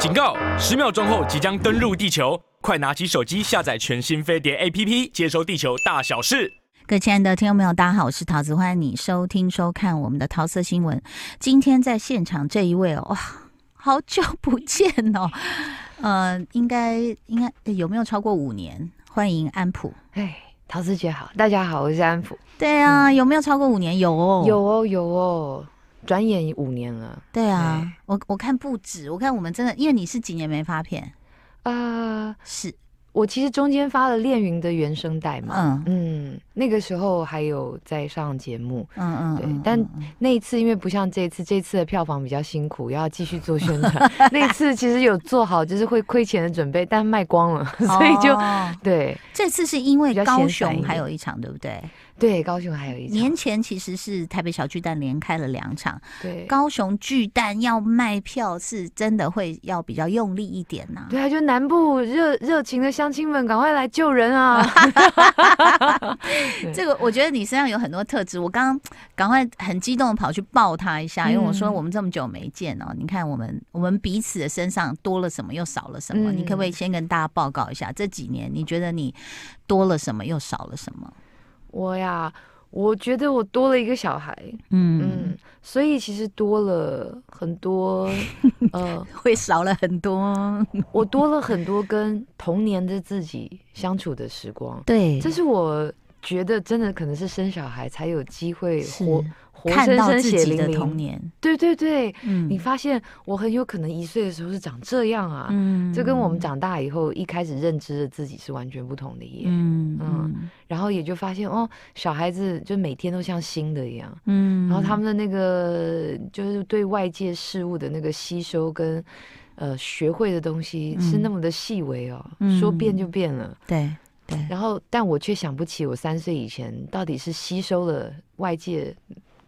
警告！十秒钟后即将登陆地球，快拿起手机下载全新飞碟 APP，接收地球大小事。各位亲爱的听众朋友，大家好，我是桃子，欢迎你收听收看我们的桃色新闻。今天在现场这一位哦，哇，好久不见哦，呃，应该应该有没有超过五年？欢迎安普。哎，桃子姐好，大家好，我是安普。对啊，嗯、有没有超过五年？有哦，有哦，有哦。转眼五年了，对啊，对我我看不止，我看我们真的，因为你是几年没发片啊？呃、是。我其实中间发了《恋云》的原声带嘛，嗯嗯，那个时候还有在上节目，嗯嗯，对，但那一次因为不像这次，这次的票房比较辛苦，要继续做宣传。那次其实有做好就是会亏钱的准备，但卖光了，所以就对。这次是因为高雄还有一场，对不对？对，高雄还有一场。年前其实是台北小巨蛋连开了两场，对，高雄巨蛋要卖票是真的会要比较用力一点呐。对啊，就南部热热情的乡亲们，赶快来救人啊！这个我觉得你身上有很多特质，我刚刚赶快很激动的跑去抱他一下，因为我说我们这么久没见哦，你看我们我们彼此的身上多了什么，又少了什么？你可不可以先跟大家报告一下，这几年你觉得你多了什么，又少了什么？我呀，我觉得我多了一个小孩，嗯。嗯，所以其实多了很多，呃，会少了很多。我多了很多跟童年的自己相处的时光，对，这是我觉得真的可能是生小孩才有机会活。活生生看到自己的童年，对对对，嗯，你发现我很有可能一岁的时候是长这样啊，嗯，这跟我们长大以后一开始认知的自己是完全不同的耶，嗯嗯，然后也就发现哦，小孩子就每天都像新的一样，嗯，然后他们的那个就是对外界事物的那个吸收跟呃学会的东西是那么的细微哦，嗯，说变就变了，对对，然后但我却想不起我三岁以前到底是吸收了外界。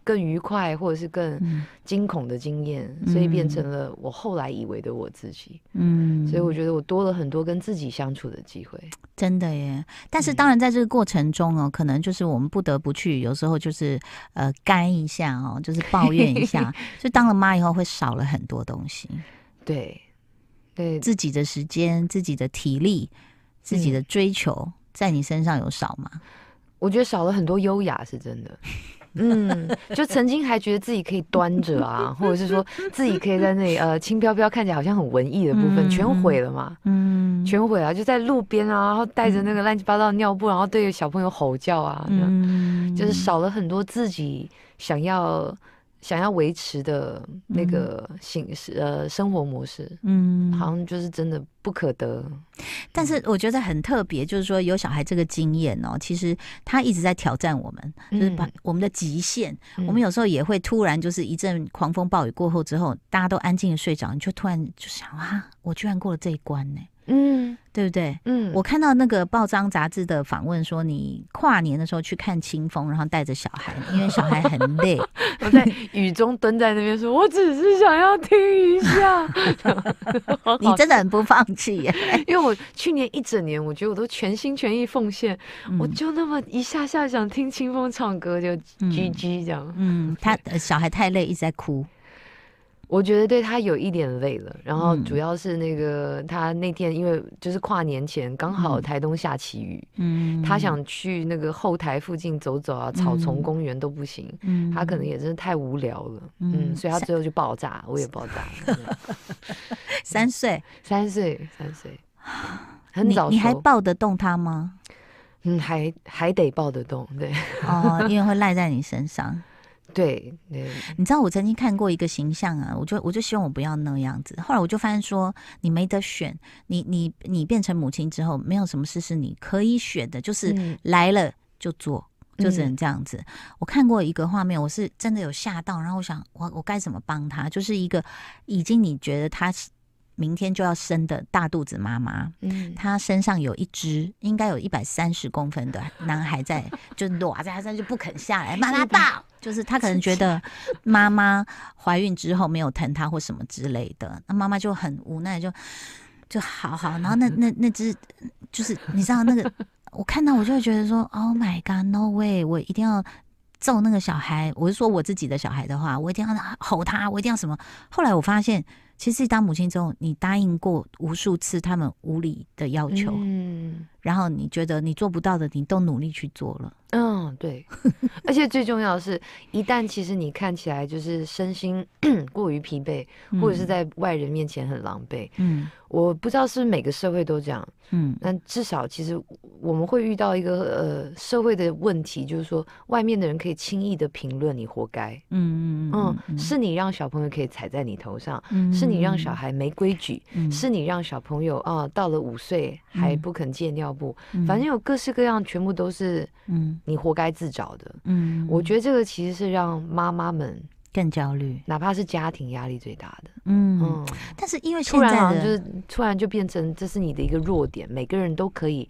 更愉快，或者是更惊恐的经验，嗯、所以变成了我后来以为的我自己。嗯，所以我觉得我多了很多跟自己相处的机会。真的耶！但是当然，在这个过程中哦，嗯、可能就是我们不得不去，有时候就是呃干一下哦，就是抱怨一下。就当了妈以后，会少了很多东西。对，对，自己的时间、自己的体力、自己的追求，嗯、在你身上有少吗？我觉得少了很多优雅，是真的。嗯，就曾经还觉得自己可以端着啊，或者是说自己可以在那里呃轻飘飘，看起来好像很文艺的部分，全毁了嘛，嗯，全毁了，就在路边啊，然后带着那个乱七八糟的尿布，然后对着小朋友吼叫啊，嗯，就是少了很多自己想要。想要维持的那个形式，嗯、呃，生活模式，嗯，好像就是真的不可得。但是我觉得很特别，就是说有小孩这个经验哦，其实他一直在挑战我们，就是把我们的极限。嗯、我们有时候也会突然就是一阵狂风暴雨过后之后，大家都安静的睡着，你就突然就想啊，我居然过了这一关呢。嗯，对不对？嗯，我看到那个报章杂志的访问说，你跨年的时候去看清风，然后带着小孩，因为小孩很累，我在雨中蹲在那边说，我只是想要听一下。你真的很不放弃耶，因为我去年一整年，我觉得我都全心全意奉献，嗯、我就那么一下下想听清风唱歌，就 GG 这样。嗯，他小孩太累，一直在哭。我觉得对他有一点累了，然后主要是那个他那天因为就是跨年前刚好台东下起雨，嗯，他想去那个后台附近走走啊，草丛公园都不行，嗯，他可能也真的太无聊了，嗯，所以他最后就爆炸，我也爆炸 了。三岁，三岁，三岁，很早。你还抱得动他吗？嗯，还还得抱得动，对，哦，因为会赖在你身上。对，对，你知道我曾经看过一个形象啊，我就我就希望我不要那样子。后来我就发现说，你没得选，你你你变成母亲之后，没有什么事是你可以选的，就是来了就做，嗯、就只能这样子。嗯、我看过一个画面，我是真的有吓到，然后我想，我我该怎么帮他？就是一个已经你觉得他明天就要生的大肚子妈妈，嗯，他身上有一只应该有一百三十公分的男孩在，就裸在他身上就不肯下来，妈妈抱。就是他可能觉得妈妈怀孕之后没有疼他或什么之类的，那妈妈就很无奈就，就就好好，然后那 那那只就是你知道那个，我看到我就会觉得说，Oh my God，No way，我一定要揍那个小孩。我是说我自己的小孩的话，我一定要吼他，我一定要什么。后来我发现。其实当母亲之后，你答应过无数次他们无理的要求，嗯，然后你觉得你做不到的，你都努力去做了。嗯，对。而且最重要的是，一旦其实你看起来就是身心 过于疲惫，或者是在外人面前很狼狈，嗯。我不知道是不是每个社会都这样，嗯，但至少其实我们会遇到一个呃社会的问题，就是说外面的人可以轻易的评论你活该，嗯嗯嗯，是你让小朋友可以踩在你头上，嗯，是你让小孩没规矩，嗯，是你让小朋友啊到了五岁还不肯戒尿布，嗯，反正有各式各样，全部都是嗯。你活该自找的，嗯，我觉得这个其实是让妈妈们。更焦虑，哪怕是家庭压力最大的，嗯，嗯，但是因为现在突然就是突然就变成这是你的一个弱点，每个人都可以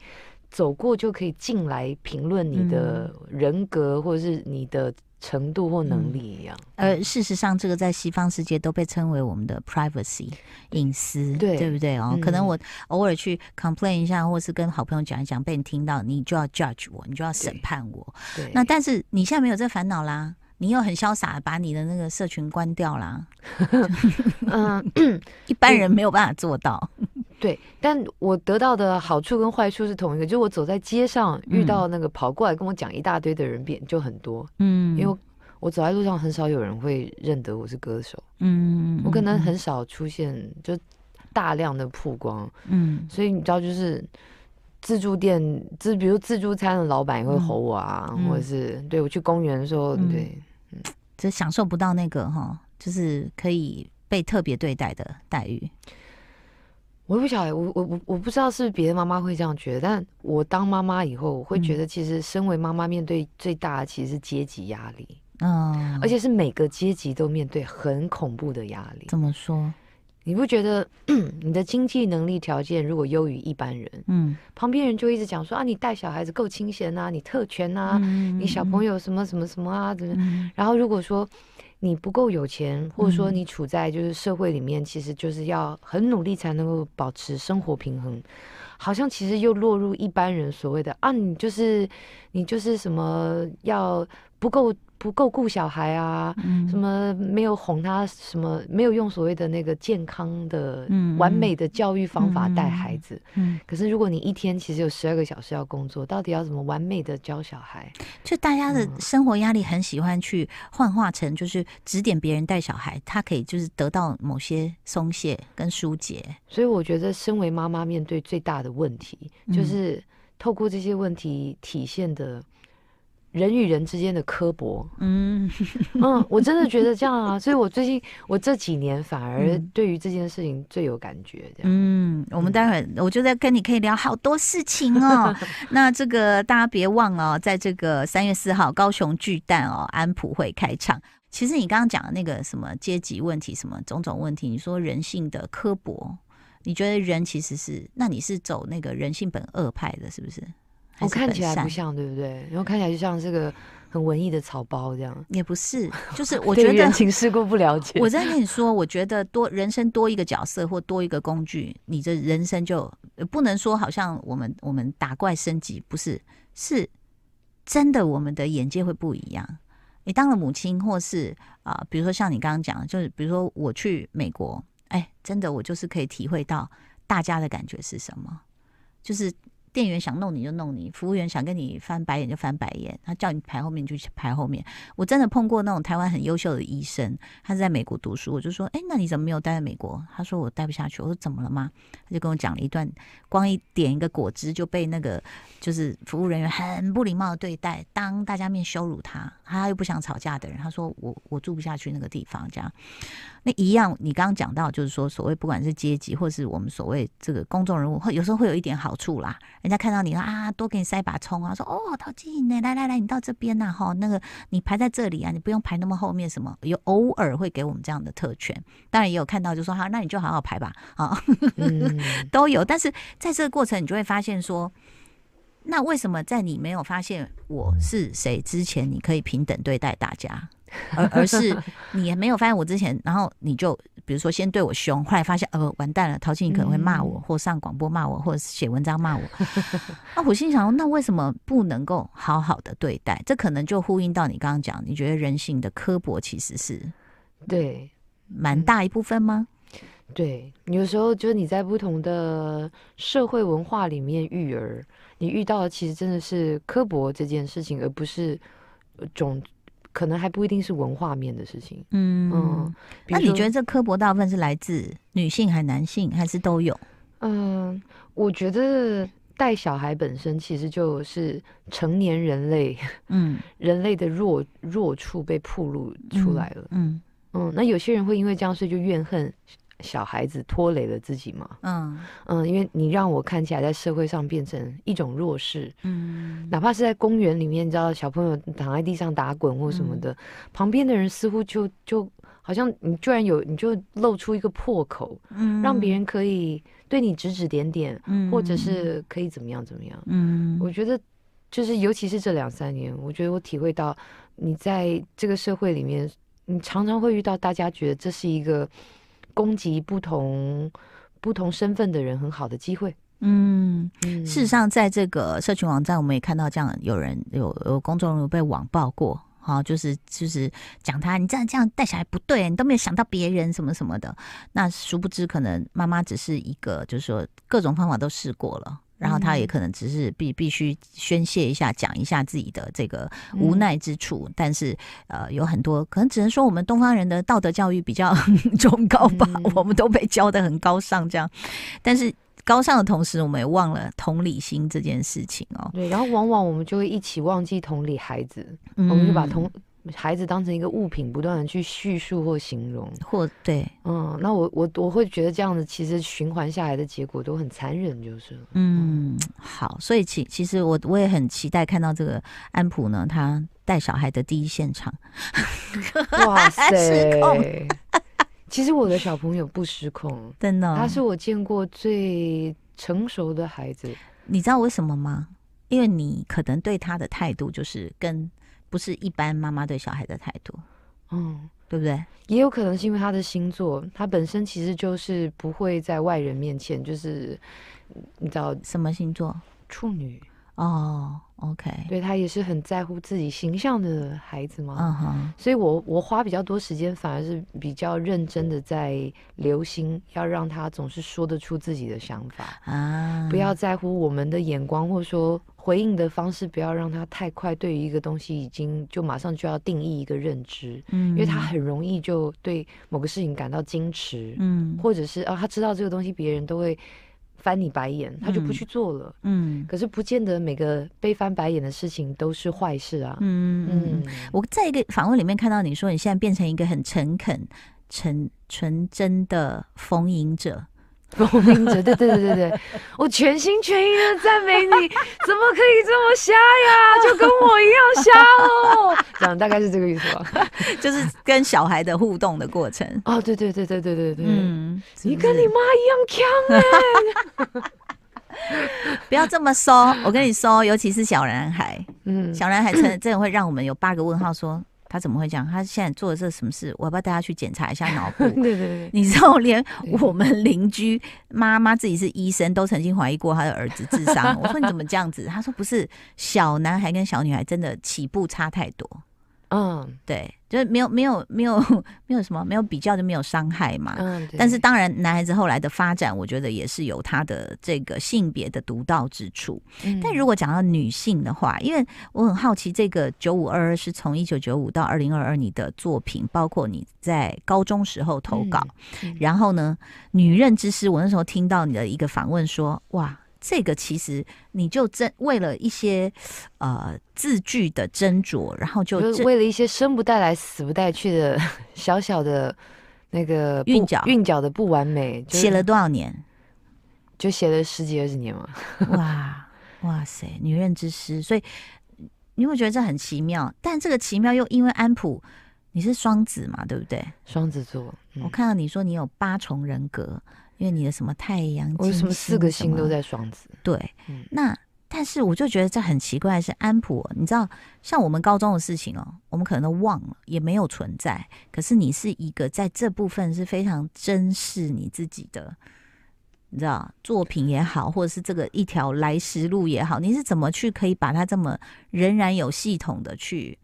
走过就可以进来评论你的人格或者是你的程度或能力一样。而事实上，这个在西方世界都被称为我们的 privacy 隐私，对对不对哦？可能我偶尔去 complain 一下，或是跟好朋友讲一讲，被你听到，你就要 judge 我，你就要审判我。对，那但是你现在没有这烦恼啦。你又很潇洒，把你的那个社群关掉啦。嗯，一般人没有办法做到。对，但我得到的好处跟坏处是同一个，就是我走在街上遇到那个跑过来跟我讲一大堆的人，变就很多。嗯，因为我走在路上，很少有人会认得我是歌手。嗯，我可能很少出现，就大量的曝光。嗯，所以你知道，就是。自助店，自比如自助餐的老板也会吼我啊，嗯、或者是对我去公园的时候，嗯、对，就享受不到那个哈，就是可以被特别对待的待遇。我不晓得，我我我我不知道是不是别的妈妈会这样觉得，但我当妈妈以后，我会觉得其实身为妈妈，面对最大的其实是阶级压力，嗯，而且是每个阶级都面对很恐怖的压力。怎么说？你不觉得 你的经济能力条件如果优于一般人，嗯，旁边人就一直讲说啊，你带小孩子够清闲啊，你特权啊，嗯、你小朋友什么什么什么啊，怎么？嗯、然后如果说你不够有钱，或者说你处在就是社会里面，其实就是要很努力才能够保持生活平衡，好像其实又落入一般人所谓的啊，你就是你就是什么要不够。不够顾小孩啊，嗯、什么没有哄他，什么没有用所谓的那个健康的、嗯、完美的教育方法带孩子。嗯嗯、可是如果你一天其实有十二个小时要工作，到底要怎么完美的教小孩？就大家的生活压力很喜欢去幻化成，就是指点别人带小孩，他可以就是得到某些松懈跟疏解。所以我觉得，身为妈妈面对最大的问题，就是透过这些问题体现的。人与人之间的刻薄，嗯 嗯，我真的觉得这样啊，所以我最近我这几年反而对于这件事情最有感觉。嗯，我们待会儿我就在跟你可以聊好多事情哦。那这个大家别忘了，在这个三月四号高雄巨蛋哦，安普会开场。其实你刚刚讲的那个什么阶级问题，什么种种问题，你说人性的刻薄，你觉得人其实是，那你是走那个人性本恶派的，是不是？我看起来不像，对不对？然后看起来就像是个很文艺的草包这样。也不是，就是我觉得人情世故不了解。我在跟你说，我觉得多人生多一个角色或多一个工具，你的人生就不能说好像我们我们打怪升级，不是，是真的，我们的眼界会不一样。你当了母亲，或是啊、呃，比如说像你刚刚讲的，就是比如说我去美国，哎，真的我就是可以体会到大家的感觉是什么，就是。店员想弄你就弄你，服务员想跟你翻白眼就翻白眼，他叫你排后面就排后面。我真的碰过那种台湾很优秀的医生，他是在美国读书，我就说，哎，那你怎么没有待在美国？他说我待不下去。我说怎么了吗？他就跟我讲了一段，光一点一个果汁就被那个就是服务人员很不礼貌的对待，当大家面羞辱他，他又不想吵架的人，他说我我住不下去那个地方这样。那一样，你刚刚讲到，就是说，所谓不管是阶级，或是我们所谓这个公众人物，会有时候会有一点好处啦。人家看到你啊，多给你塞把葱啊，说哦，陶静呢，来来来，你到这边呐，哈，那个你排在这里啊，你不用排那么后面，什么有偶尔会给我们这样的特权。当然也有看到，就说好，那你就好好排吧，啊，嗯、都有。但是在这个过程，你就会发现说，那为什么在你没有发现我是谁之前，你可以平等对待大家？而而是你也没有发现我之前，然后你就比如说先对我凶，后来发现呃完蛋了，陶晶莹可能会骂我，或上广播骂我，或者是写文章骂我。那我心想，那为什么不能够好好的对待？这可能就呼应到你刚刚讲，你觉得人性的刻薄其实是对蛮大一部分吗？对，有时候就是你在不同的社会文化里面育儿，你遇到的其实真的是刻薄这件事情，而不是种可能还不一定是文化面的事情。嗯嗯，那你觉得这刻薄大部分是来自女性还是男性，还是都有？嗯，我觉得带小孩本身其实就是成年人类，嗯，人类的弱弱处被暴露出来了。嗯嗯，嗯，那有些人会因为这样，所以就怨恨。小孩子拖累了自己嘛？嗯。嗯，因为你让我看起来在社会上变成一种弱势，嗯，哪怕是在公园里面，你知道小朋友躺在地上打滚或什么的，嗯、旁边的人似乎就就好像你居然有你就露出一个破口，嗯，让别人可以对你指指点点，嗯，或者是可以怎么样怎么样，嗯，我觉得就是尤其是这两三年，我觉得我体会到你在这个社会里面，你常常会遇到大家觉得这是一个。攻击不同不同身份的人很好的机会。嗯，事实上，在这个社群网站，我们也看到这样有人有有公众人物被网暴过，哈，就是就是讲他，你这样这样带小孩不对，你都没有想到别人什么什么的。那殊不知，可能妈妈只是一个，就是说各种方法都试过了。然后他也可能只是必必须宣泄一下，讲一下自己的这个无奈之处，嗯、但是呃，有很多可能只能说我们东方人的道德教育比较 崇高吧，嗯、我们都被教的很高尚这样，但是高尚的同时，我们也忘了同理心这件事情哦。对，然后往往我们就会一起忘记同理孩子，嗯、我们就把同。孩子当成一个物品，不断的去叙述或形容，或对，嗯，那我我我会觉得这样子，其实循环下来的结果都很残忍，就是嗯，好，所以其其实我我也很期待看到这个安普呢，他带小孩的第一现场 哇塞，其实我的小朋友不失控，真的，他是我见过最成熟的孩子，你知道为什么吗？因为你可能对他的态度就是跟。不是一般妈妈对小孩的态度，嗯，对不对？也有可能是因为他的星座，他本身其实就是不会在外人面前，就是你知道什么星座？处女哦。OK，对，他也是很在乎自己形象的孩子嘛。嗯哼，所以我我花比较多时间，反而是比较认真的在留心，要让他总是说得出自己的想法啊，不要在乎我们的眼光，或者说回应的方式，不要让他太快对于一个东西已经就马上就要定义一个认知，嗯，因为他很容易就对某个事情感到矜持，嗯，或者是啊，他知道这个东西别人都会。翻你白眼，他就不去做了。嗯，可是不见得每个被翻白眼的事情都是坏事啊。嗯嗯，我在一个访问里面看到你说，你现在变成一个很诚恳、纯纯真的逢迎者。风鸣者，对对对对对，我全心全意的赞美你，怎么可以这么瞎呀？就跟我一样瞎哦，这样大概是这个意思吧？就是跟小孩的互动的过程。哦，对对对对对对对，嗯，你跟你妈一样强哎！不要这么说，我跟你说，尤其是小男孩，嗯，小男孩真的真的会让我们有八个问号说。他怎么会这样？他现在做的这什么事？我要不要带他去检查一下脑部？对对对，你知道，连我们邻居妈妈自己是医生，都曾经怀疑过他的儿子智商。我说你怎么这样子？他说不是，小男孩跟小女孩真的起步差太多。嗯，对。就是没有没有没有 没有什么没有比较就没有伤害嘛。嗯，但是当然，男孩子后来的发展，我觉得也是有他的这个性别的独到之处。嗯，但如果讲到女性的话，因为我很好奇，这个九五二二是从一九九五到二零二二，你的作品，包括你在高中时候投稿，嗯嗯，然后呢，女人之师，我那时候听到你的一个访问说，哇。这个其实你就真为了一些呃字句的斟酌，然后就为了一些生不带来死不带去的 小小的那个韵脚韵脚的不完美，写了多少年？就写了十几二十年嘛。哇哇塞，女人之诗，所以你会觉得这很奇妙，但这个奇妙又因为安普你是双子嘛，对不对？双子座，嗯、我看到你说你有八重人格。因为你的什么太阳，为什么四个星都在双子？对，嗯、那但是我就觉得这很奇怪，是安普，你知道，像我们高中的事情哦，我们可能都忘了，也没有存在。可是你是一个在这部分是非常珍视你自己的，你知道，作品也好，或者是这个一条来时路也好，你是怎么去可以把它这么仍然有系统的去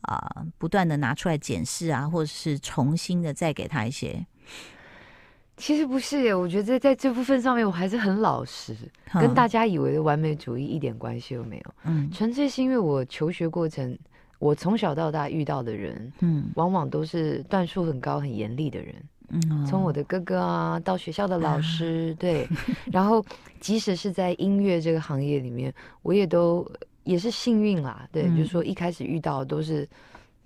啊、呃，不断的拿出来检视啊，或者是重新的再给他一些。其实不是耶，我觉得在在这部分上面我还是很老实，嗯、跟大家以为的完美主义一点关系都没有。嗯，纯粹是因为我求学过程，我从小到大遇到的人，嗯，往往都是段数很高、很严厉的人。嗯，从我的哥哥啊，到学校的老师，啊、对，然后即使是在音乐这个行业里面，我也都也是幸运啦。对，嗯、就是说一开始遇到的都是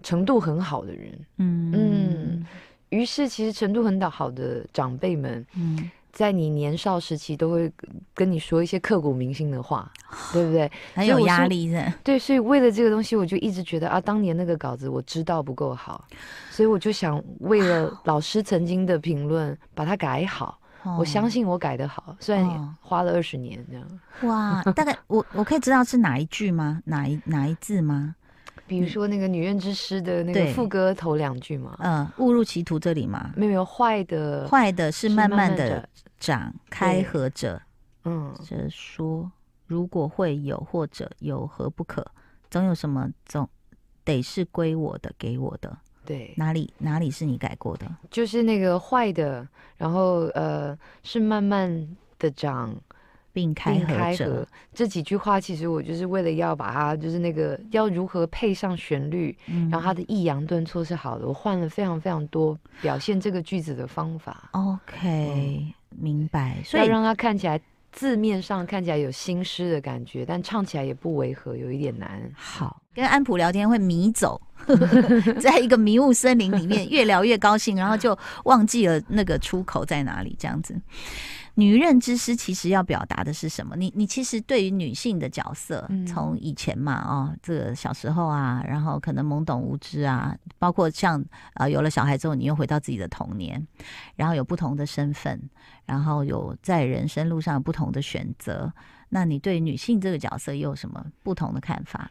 程度很好的人。嗯嗯。于是，其实程度很好的长辈们，嗯，在你年少时期都会跟你说一些刻骨铭心的话，对不对？很有压力的。对，所以为了这个东西，我就一直觉得啊，当年那个稿子我知道不够好，所以我就想为了老师曾经的评论把它改好。我相信我改得好，虽然花了二十年这样。哇，大概我我可以知道是哪一句吗？哪一哪一字吗？比如说那个《女怨之诗》的那个副歌头两句嘛，嗯，误入歧途这里嘛，没有坏的，坏的是慢慢的长开合着，嗯，就是说如果会有或者有何不可，总有什么总得是归我的给我的，对，哪里哪里是你改过的？就是那个坏的，然后呃是慢慢的长。并开合着这几句话，其实我就是为了要把它，就是那个要如何配上旋律，嗯、然后它的抑扬顿挫是好的。我换了非常非常多表现这个句子的方法。OK，、嗯、明白。所以要让它看起来字面上看起来有新诗的感觉，但唱起来也不违和，有一点难。好，跟安普聊天会迷走，在一个迷雾森林里面，越聊越高兴，然后就忘记了那个出口在哪里，这样子。女人之师其实要表达的是什么？你你其实对于女性的角色，从以前嘛，哦，这个小时候啊，然后可能懵懂无知啊，包括像啊、呃、有了小孩之后，你又回到自己的童年，然后有不同的身份，然后有在人生路上有不同的选择。那你对女性这个角色又有什么不同的看法？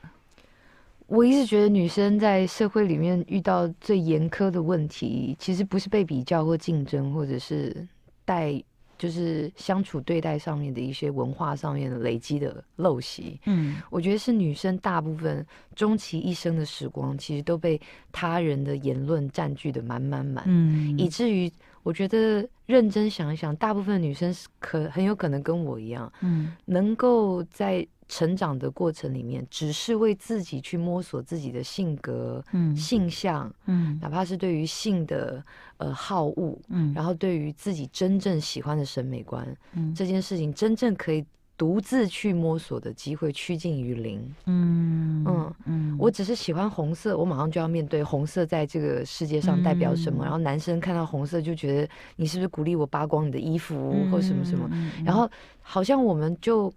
我一直觉得女生在社会里面遇到最严苛的问题，其实不是被比较或竞争，或者是带。就是相处对待上面的一些文化上面的累积的陋习，嗯，我觉得是女生大部分终其一生的时光，其实都被他人的言论占据的满满满，嗯，以至于我觉得认真想一想，大部分女生是可很有可能跟我一样，嗯，能够在。成长的过程里面，只是为自己去摸索自己的性格、嗯、性向，嗯，哪怕是对于性的呃好恶，嗯，然后对于自己真正喜欢的审美观，嗯，这件事情真正可以独自去摸索的机会趋近于零，嗯嗯嗯，我只是喜欢红色，我马上就要面对红色在这个世界上代表什么，嗯、然后男生看到红色就觉得你是不是鼓励我扒光你的衣服、嗯、或什么什么，然后好像我们就。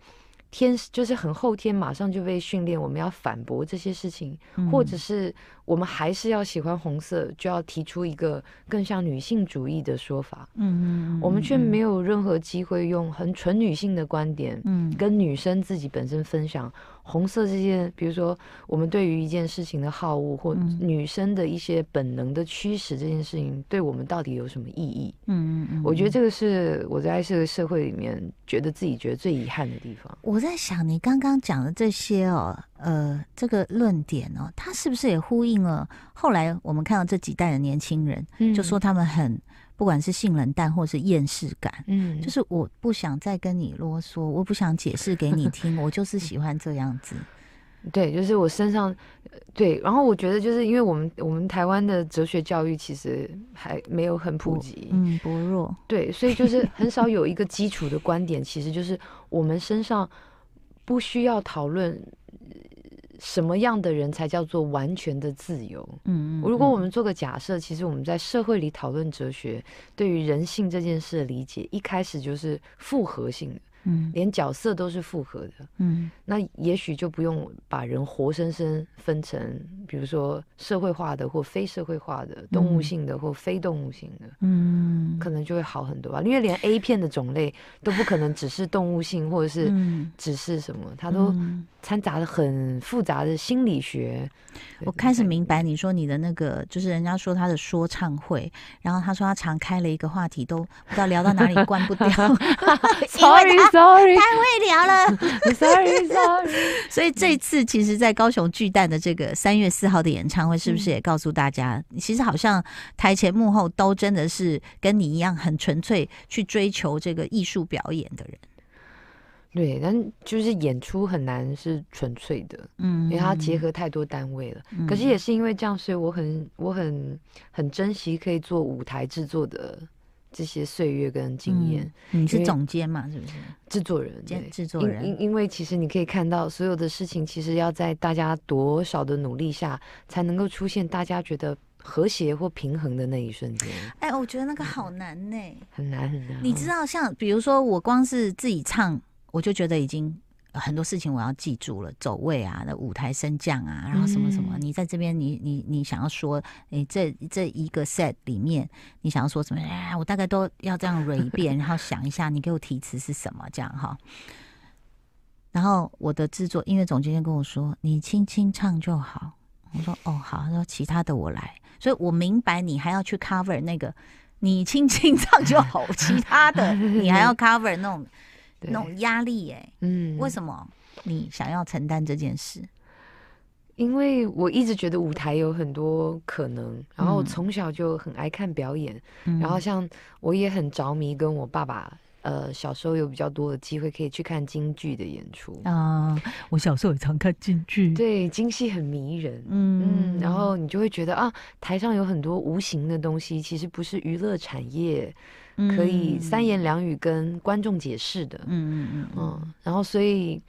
天就是很后天，马上就被训练，我们要反驳这些事情，嗯、或者是我们还是要喜欢红色，就要提出一个更像女性主义的说法。嗯嗯，我们却没有任何机会用很纯女性的观点，嗯，跟女生自己本身分享。红色这件，比如说我们对于一件事情的好恶，或女生的一些本能的驱使，这件事情对我们到底有什么意义？嗯嗯，我觉得这个是我在这个社会里面觉得自己觉得最遗憾的地方。我在想，你刚刚讲的这些哦，呃，这个论点哦，它是不是也呼应了后来我们看到这几代的年轻人，就说他们很。不管是性冷淡或是厌世感，嗯，就是我不想再跟你啰嗦，我不想解释给你 听，我就是喜欢这样子。对，就是我身上，对，然后我觉得就是因为我们我们台湾的哲学教育其实还没有很普及，嗯，薄弱，对，所以就是很少有一个基础的观点，其实就是我们身上不需要讨论。什么样的人才叫做完全的自由？嗯，如果我们做个假设，其实我们在社会里讨论哲学，对于人性这件事的理解，一开始就是复合性的。嗯，连角色都是复合的。嗯，那也许就不用把人活生生分成，比如说社会化的或非社会化的，动物性的或非动物性的。嗯，可能就会好很多吧。因为连 A 片的种类都不可能只是动物性，或者是只是什么，它都掺杂了很复杂的心理学。我开始明白你说你的那个，就是人家说他的说唱会，然后他说他常开了一个话题，都不知道聊到哪里 关不掉。Sorry sorry，太会聊了，sorry sorry。所以这次其实，在高雄巨蛋的这个三月四号的演唱会，是不是也告诉大家，嗯、其实好像台前幕后都真的是跟你一样很纯粹去追求这个艺术表演的人？对，但就是演出很难是纯粹的，嗯，因为它结合太多单位了。嗯、可是也是因为这样，所以我很我很很珍惜可以做舞台制作的这些岁月跟经验。嗯、你是总监嘛？是不是？制作人，兼制作人。因因为其实你可以看到，所有的事情其实要在大家多少的努力下，才能够出现大家觉得和谐或平衡的那一瞬间。哎，我觉得那个好难呢、欸，很难很难。你知道，像比如说，我光是自己唱。我就觉得已经很多事情我要记住了，走位啊，那舞台升降啊，然后什么什么，你在这边，你你你想要说，你这这一个 set 里面，你想要说什么？哎，我大概都要这样 read 一遍，然后想一下，你给我提词是什么，这样哈。然后我的制作音乐总监跟我说：“你轻轻唱就好。”我说：“哦，好。”他说：“其他的我来。”所以我明白你还要去 cover 那个，你轻轻唱就好，其他的你还要 cover 那种。对。那种压力，哎，嗯，为什么你想要承担这件事？因为我一直觉得舞台有很多可能，然后从小就很爱看表演，嗯、然后像我也很着迷，跟我爸爸，呃，小时候有比较多的机会可以去看京剧的演出啊。我小时候也常看京剧，对，京戏很迷人，嗯，嗯，然后你就会觉得啊，台上有很多无形的东西，其实不是娱乐产业。可以三言两语跟观众解释的，嗯嗯嗯，然后所以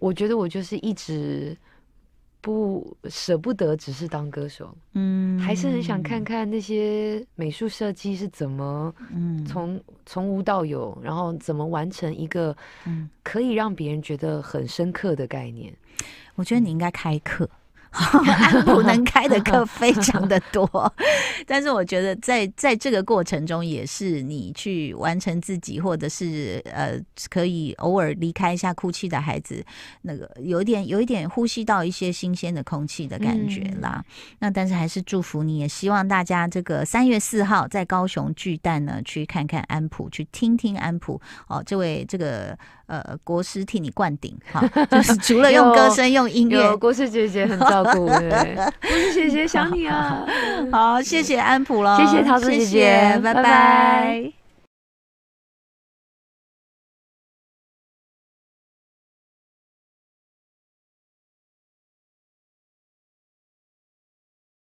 我觉得我就是一直不舍不得，只是当歌手，嗯，还是很想看看那些美术设计是怎么，嗯，从从无到有，然后怎么完成一个，可以让别人觉得很深刻的概念。我觉得你应该开课。安溥能开的课 非常的多，但是我觉得在在这个过程中，也是你去完成自己，或者是呃，可以偶尔离开一下哭泣的孩子，那个有一点有一点呼吸到一些新鲜的空气的感觉啦。嗯、那但是还是祝福你，也希望大家这个三月四号在高雄巨蛋呢，去看看安普，去听听安普哦，这位这个。呃，国师替你灌顶，哈，就是 除了用歌声、用音乐，国师姐姐很照顾，对，国师姐姐想你啊，好，谢谢安普了，谢谢桃子姐姐。拜拜。